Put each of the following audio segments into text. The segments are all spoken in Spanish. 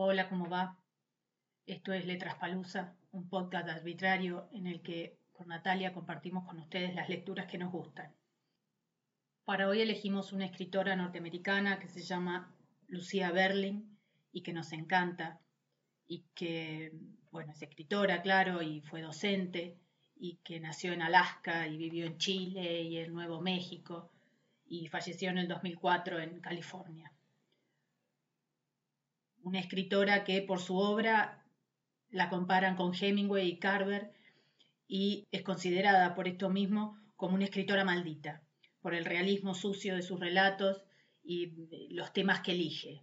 Hola, ¿cómo va? Esto es Letras Palusa, un podcast arbitrario en el que con Natalia compartimos con ustedes las lecturas que nos gustan. Para hoy elegimos una escritora norteamericana que se llama Lucía Berling y que nos encanta y que, bueno, es escritora, claro, y fue docente y que nació en Alaska y vivió en Chile y en Nuevo México y falleció en el 2004 en California una escritora que por su obra la comparan con Hemingway y Carver y es considerada por esto mismo como una escritora maldita, por el realismo sucio de sus relatos y los temas que elige.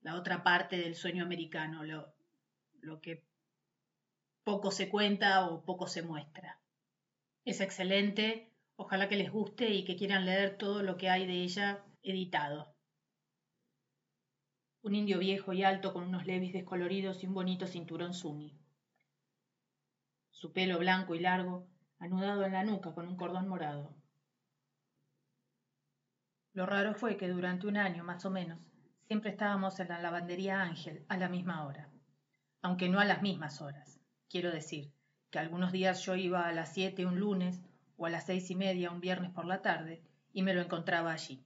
La otra parte del sueño americano, lo, que poco se cuenta o poco se muestra. Es excelente, ojalá que les guste y que quieran leer todo lo que hay de ella editado un indio viejo y alto con unos levis descoloridos y un bonito cinturón sumi. Su pelo blanco y largo, anudado en la nuca con un cordón morado. Lo raro fue que durante un año más o menos siempre estábamos en la lavandería Ángel a la misma hora, aunque no a las mismas horas. Quiero decir que algunos días yo iba a las siete un lunes o a las seis y media un viernes por la tarde y me lo encontraba allí.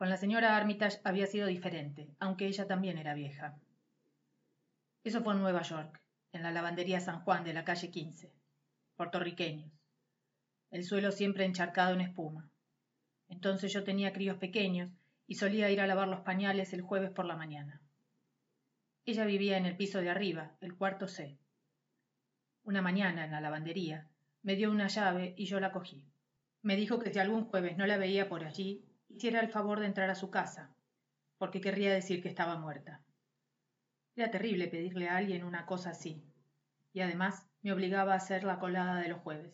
Con la señora Armitage había sido diferente, aunque ella también era vieja. Eso fue en Nueva York, en la lavandería San Juan de la calle 15. Puertorriqueños. El suelo siempre encharcado en espuma. Entonces yo tenía críos pequeños y solía ir a lavar los pañales el jueves por la mañana. Ella vivía en el piso de arriba, el cuarto C. Una mañana, en la lavandería, me dio una llave y yo la cogí. Me dijo que si algún jueves no la veía por allí, hiciera el favor de entrar a su casa, porque querría decir que estaba muerta. Era terrible pedirle a alguien una cosa así, y además me obligaba a hacer la colada de los jueves.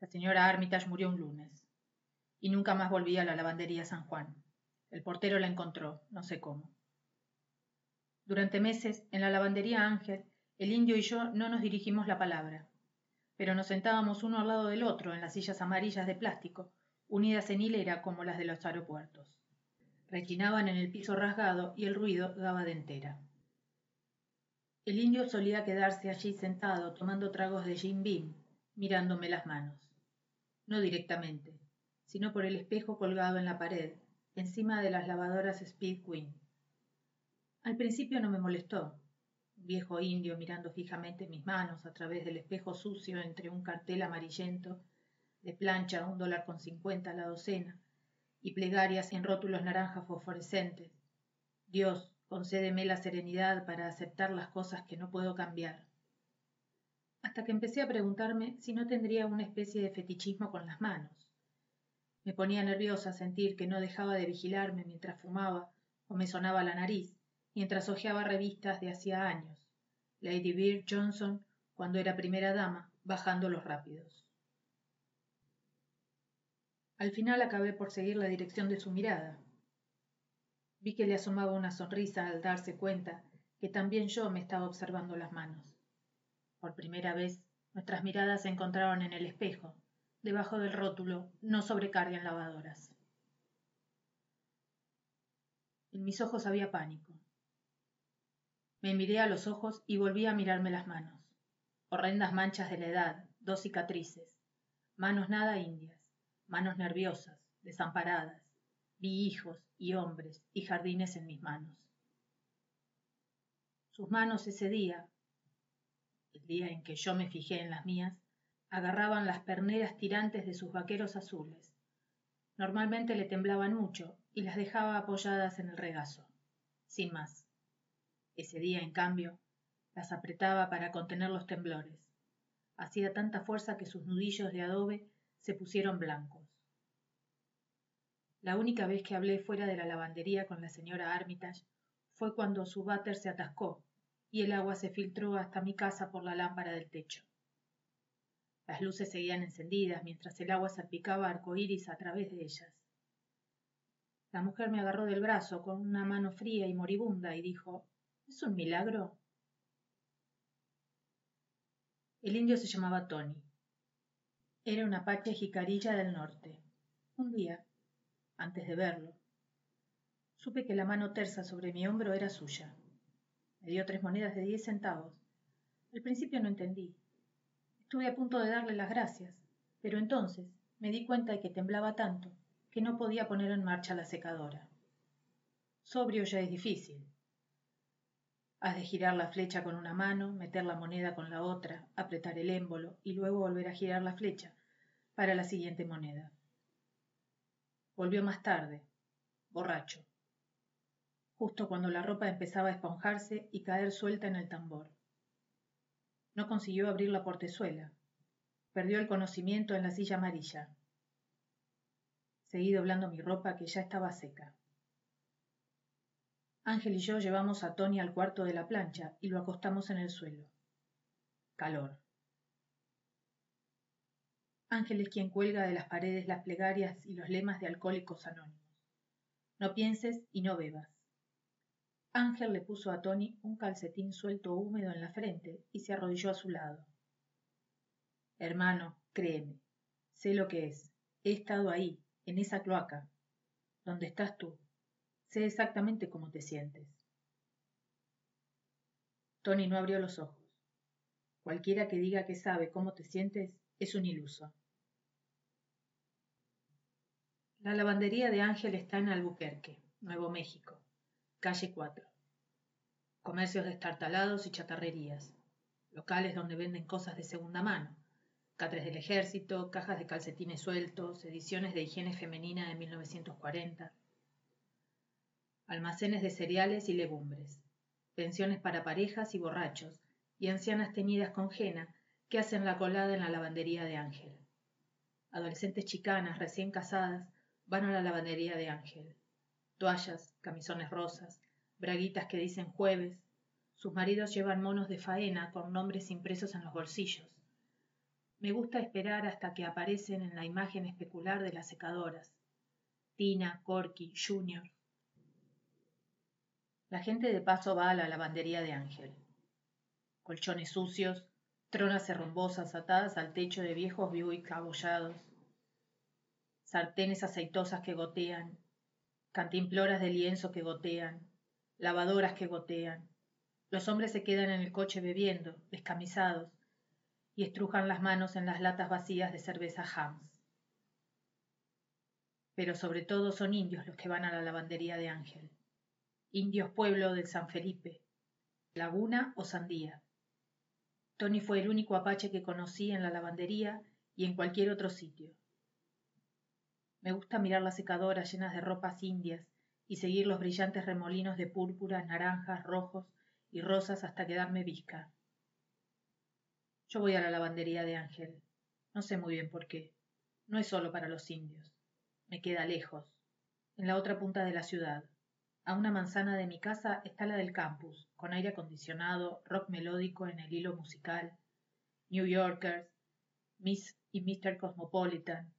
La señora Armitage murió un lunes, y nunca más volví a la lavandería San Juan. El portero la encontró, no sé cómo. Durante meses, en la lavandería Ángel, el indio y yo no nos dirigimos la palabra, pero nos sentábamos uno al lado del otro en las sillas amarillas de plástico unidas en hilera como las de los aeropuertos. Rechinaban en el piso rasgado y el ruido daba de entera. El indio solía quedarse allí sentado tomando tragos de Jim Beam, mirándome las manos. No directamente, sino por el espejo colgado en la pared, encima de las lavadoras Speed Queen. Al principio no me molestó. Viejo indio mirando fijamente mis manos a través del espejo sucio entre un cartel amarillento de plancha un dólar con cincuenta la docena, y plegarias en rótulos naranjas fosforescentes. Dios, concédeme la serenidad para aceptar las cosas que no puedo cambiar. Hasta que empecé a preguntarme si no tendría una especie de fetichismo con las manos. Me ponía nerviosa sentir que no dejaba de vigilarme mientras fumaba o me sonaba la nariz, mientras hojeaba revistas de hacía años. Lady Bird Johnson, cuando era primera dama, bajando los rápidos. Al final acabé por seguir la dirección de su mirada. Vi que le asomaba una sonrisa al darse cuenta que también yo me estaba observando las manos. Por primera vez, nuestras miradas se encontraron en el espejo, debajo del rótulo No sobrecarguen lavadoras. En mis ojos había pánico. Me miré a los ojos y volví a mirarme las manos. Horrendas manchas de la edad, dos cicatrices, manos nada indias manos nerviosas, desamparadas, vi hijos y hombres y jardines en mis manos. Sus manos ese día, el día en que yo me fijé en las mías, agarraban las perneras tirantes de sus vaqueros azules. Normalmente le temblaban mucho y las dejaba apoyadas en el regazo, sin más. Ese día, en cambio, las apretaba para contener los temblores. Hacía tanta fuerza que sus nudillos de adobe se pusieron blancos. La única vez que hablé fuera de la lavandería con la señora Armitage fue cuando su váter se atascó y el agua se filtró hasta mi casa por la lámpara del techo. Las luces seguían encendidas mientras el agua salpicaba arcoíris a través de ellas. La mujer me agarró del brazo con una mano fría y moribunda y dijo ¿Es un milagro? El indio se llamaba Tony. Era un apache jicarilla del norte. Un día, antes de verlo. Supe que la mano tersa sobre mi hombro era suya. Me dio tres monedas de diez centavos. Al principio no entendí. Estuve a punto de darle las gracias, pero entonces me di cuenta de que temblaba tanto que no podía poner en marcha la secadora. Sobrio ya es difícil. Has de girar la flecha con una mano, meter la moneda con la otra, apretar el émbolo y luego volver a girar la flecha para la siguiente moneda. Volvió más tarde, borracho, justo cuando la ropa empezaba a esponjarse y caer suelta en el tambor. No consiguió abrir la portezuela. Perdió el conocimiento en la silla amarilla. Seguí doblando mi ropa que ya estaba seca. Ángel y yo llevamos a Tony al cuarto de la plancha y lo acostamos en el suelo. Calor. Ángel es quien cuelga de las paredes las plegarias y los lemas de alcohólicos anónimos. No pienses y no bebas. Ángel le puso a Tony un calcetín suelto húmedo en la frente y se arrodilló a su lado. Hermano, créeme, sé lo que es. He estado ahí, en esa cloaca, donde estás tú, Sé exactamente cómo te sientes. Tony no abrió los ojos. Cualquiera que diga que sabe cómo te sientes es un iluso. La lavandería de Ángel está en Albuquerque, Nuevo México, calle 4. Comercios destartalados y chatarrerías, locales donde venden cosas de segunda mano, catres del ejército, cajas de calcetines sueltos, ediciones de higiene femenina de 1940, almacenes de cereales y legumbres, pensiones para parejas y borrachos, y ancianas teñidas con jena que hacen la colada en la lavandería de Ángel. Adolescentes chicanas recién casadas van a la lavandería de Ángel. Toallas, camisones rosas, braguitas que dicen jueves. Sus maridos llevan monos de faena con nombres impresos en los bolsillos. Me gusta esperar hasta que aparecen en la imagen especular de las secadoras. Tina, Corky, Junior, la gente de paso va a la lavandería de Ángel. Colchones sucios, tronas herrumbosas atadas al techo de viejos Buick abollados, sartenes aceitosas que gotean, cantimploras de lienzo que gotean, lavadoras que gotean. Los hombres se quedan en el coche bebiendo, descamisados, y estrujan las manos en las latas vacías de cerveza Hams. Pero sobre todo son indios los que van a la lavandería de Ángel indios pueblo del San Felipe, Laguna o Sandía. Tony fue el único apache que conocí en la lavandería y en cualquier otro sitio. Me gusta mirar las secadoras llenas de ropas indias y seguir los brillantes remolinos de púrpuras, naranjas, rojos y rosas hasta quedarme visca. Yo voy a la lavandería de Ángel. No sé muy bien por qué. No es solo para los indios. Me queda lejos, en la otra punta de la ciudad. A una manzana de mi casa está la del campus, con aire acondicionado, rock melódico en el hilo musical, New Yorkers, Miss y Mr. Cosmopolitan.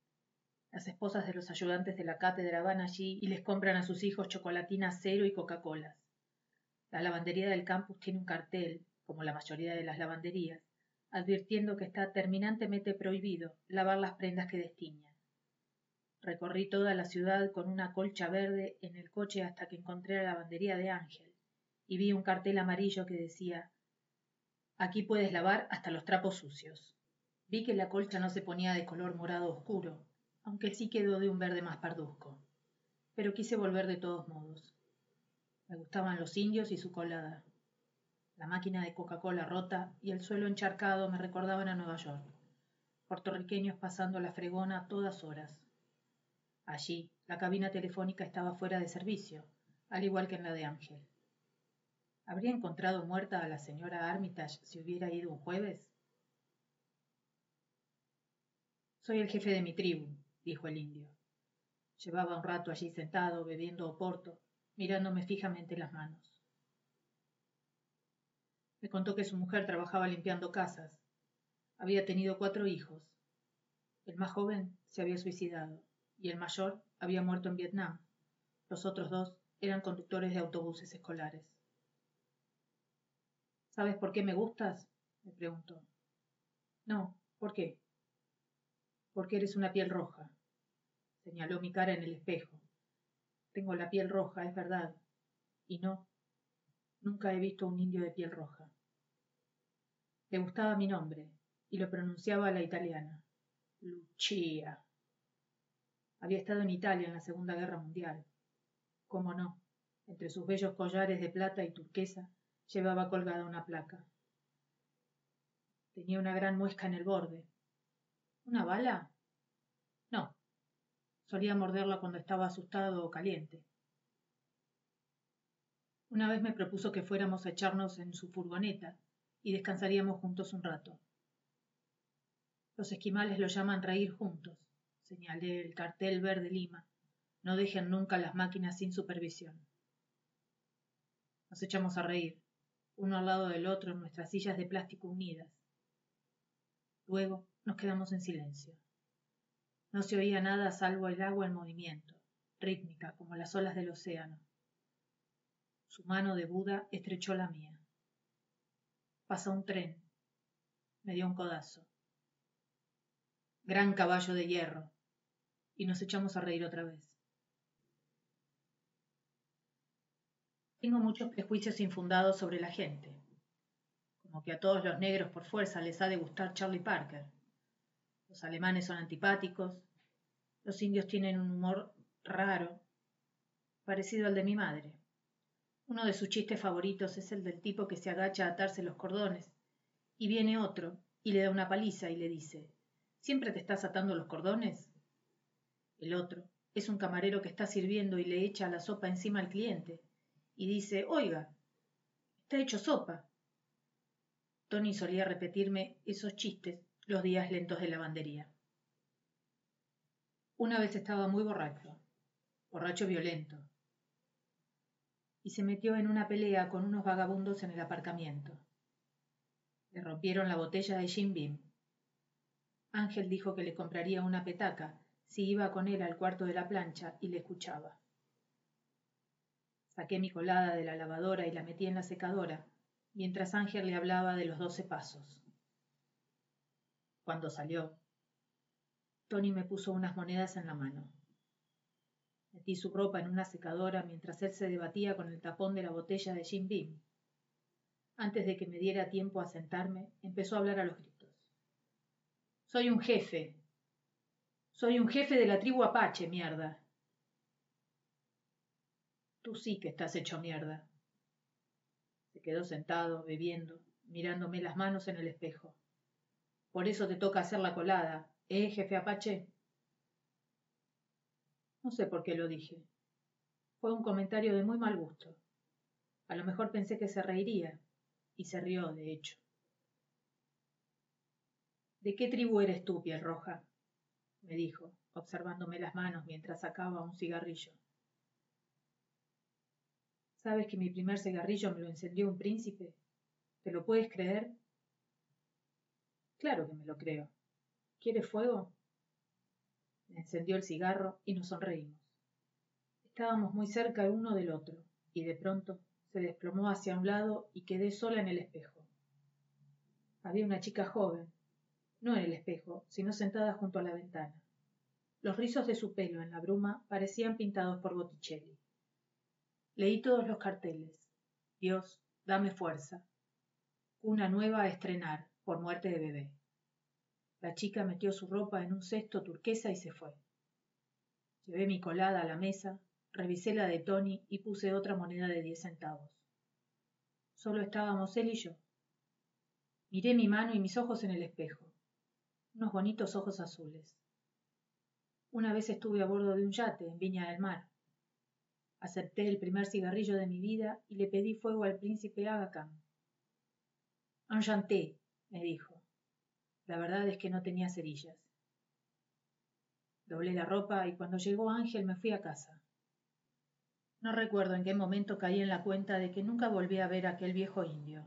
Las esposas de los ayudantes de la cátedra van allí y les compran a sus hijos chocolatina cero y Coca-Colas. La lavandería del campus tiene un cartel, como la mayoría de las lavanderías, advirtiendo que está terminantemente prohibido lavar las prendas que destiñan. Recorrí toda la ciudad con una colcha verde en el coche hasta que encontré la lavandería de Ángel y vi un cartel amarillo que decía Aquí puedes lavar hasta los trapos sucios. Vi que la colcha no se ponía de color morado oscuro, aunque sí quedó de un verde más parduzco. Pero quise volver de todos modos. Me gustaban los indios y su colada. La máquina de Coca-Cola rota y el suelo encharcado me recordaban a Nueva York. Puertorriqueños pasando la fregona a todas horas. Allí, la cabina telefónica estaba fuera de servicio, al igual que en la de Ángel. ¿Habría encontrado muerta a la señora Armitage si hubiera ido un jueves? Soy el jefe de mi tribu, dijo el indio. Llevaba un rato allí sentado, bebiendo oporto, mirándome fijamente las manos. Me contó que su mujer trabajaba limpiando casas. Había tenido cuatro hijos. El más joven se había suicidado y el mayor había muerto en Vietnam. Los otros dos eran conductores de autobuses escolares. ¿Sabes por qué me gustas? me preguntó. No, ¿por qué? Porque eres una piel roja. Señaló mi cara en el espejo. Tengo la piel roja, es verdad. Y no, nunca he visto un indio de piel roja. Le gustaba mi nombre, y lo pronunciaba a la italiana. Lucia. Había estado en Italia en la Segunda Guerra Mundial. ¿Cómo no? Entre sus bellos collares de plata y turquesa llevaba colgada una placa. Tenía una gran muesca en el borde. ¿Una bala? Solía morderla cuando estaba asustado o caliente. Una vez me propuso que fuéramos a echarnos en su furgoneta y descansaríamos juntos un rato. Los esquimales lo llaman reír juntos, señalé el cartel verde Lima. No dejen nunca las máquinas sin supervisión. Nos echamos a reír, uno al lado del otro en nuestras sillas de plástico unidas. Luego nos quedamos en silencio. No se oía nada salvo el agua en movimiento, rítmica como las olas del océano. Su mano de Buda estrechó la mía. Pasó un tren. Me dio un codazo. Gran caballo de hierro. Y nos echamos a reír otra vez. Tengo muchos prejuicios infundados sobre la gente, como que a todos los negros por fuerza les ha de gustar Charlie Parker. Los alemanes son antipáticos, los indios tienen un humor raro, parecido al de mi madre. Uno de sus chistes favoritos es el del tipo que se agacha a atarse los cordones, y viene otro, y le da una paliza y le dice, ¿Siempre te estás atando los cordones? El otro es un camarero que está sirviendo y le echa la sopa encima al cliente y dice, oiga, está hecho sopa. Tony solía repetirme esos chistes los días lentos de lavandería. Una vez estaba muy borracho, borracho violento, y se metió en una pelea con unos vagabundos en el aparcamiento. Le rompieron la botella de Jim Beam. Ángel dijo que le compraría una petaca si iba con él al cuarto de la plancha y le escuchaba. Saqué mi colada de la lavadora y la metí en la secadora, mientras Ángel le hablaba de los doce pasos. Cuando salió, Tony me puso unas monedas en la mano. Metí su ropa en una secadora mientras él se debatía con el tapón de la botella de Jim Beam. Antes de que me diera tiempo a sentarme, empezó a hablar a los gritos. Soy un jefe. Soy un jefe de la tribu Apache, mierda. Tú sí que estás hecho mierda. Se quedó sentado, bebiendo, mirándome las manos en el espejo. Por eso te toca hacer la colada, ¿eh, jefe Apache? No sé por qué lo dije. Fue un comentario de muy mal gusto. A lo mejor pensé que se reiría, y se rió, de hecho. ¿De qué tribu eres tú, piel roja? me dijo, observándome las manos mientras sacaba un cigarrillo. ¿Sabes que mi primer cigarrillo me lo encendió un príncipe? ¿Te lo puedes creer? Claro que me lo creo. ¿Quieres fuego? Encendió el cigarro y nos sonreímos. Estábamos muy cerca uno del otro, y de pronto se desplomó hacia un lado y quedé sola en el espejo. Había una chica joven, no en el espejo, sino sentada junto a la ventana. Los rizos de su pelo en la bruma parecían pintados por Botticelli. Leí todos los carteles. Dios, dame fuerza. Una nueva a estrenar, por muerte de bebé. La chica metió su ropa en un cesto turquesa y se fue. Llevé mi colada a la mesa, revisé la de Tony y puse otra moneda de diez centavos. Solo estábamos él y yo. Miré mi mano y mis ojos en el espejo. Unos bonitos ojos azules. Una vez estuve a bordo de un yate en Viña del Mar. Acepté el primer cigarrillo de mi vida y le pedí fuego al príncipe Aga Khan. Enchanté, me dijo. La verdad es que no tenía cerillas. Doblé la ropa y cuando llegó Ángel me fui a casa. No recuerdo en qué momento caí en la cuenta de que nunca volví a ver a aquel viejo indio.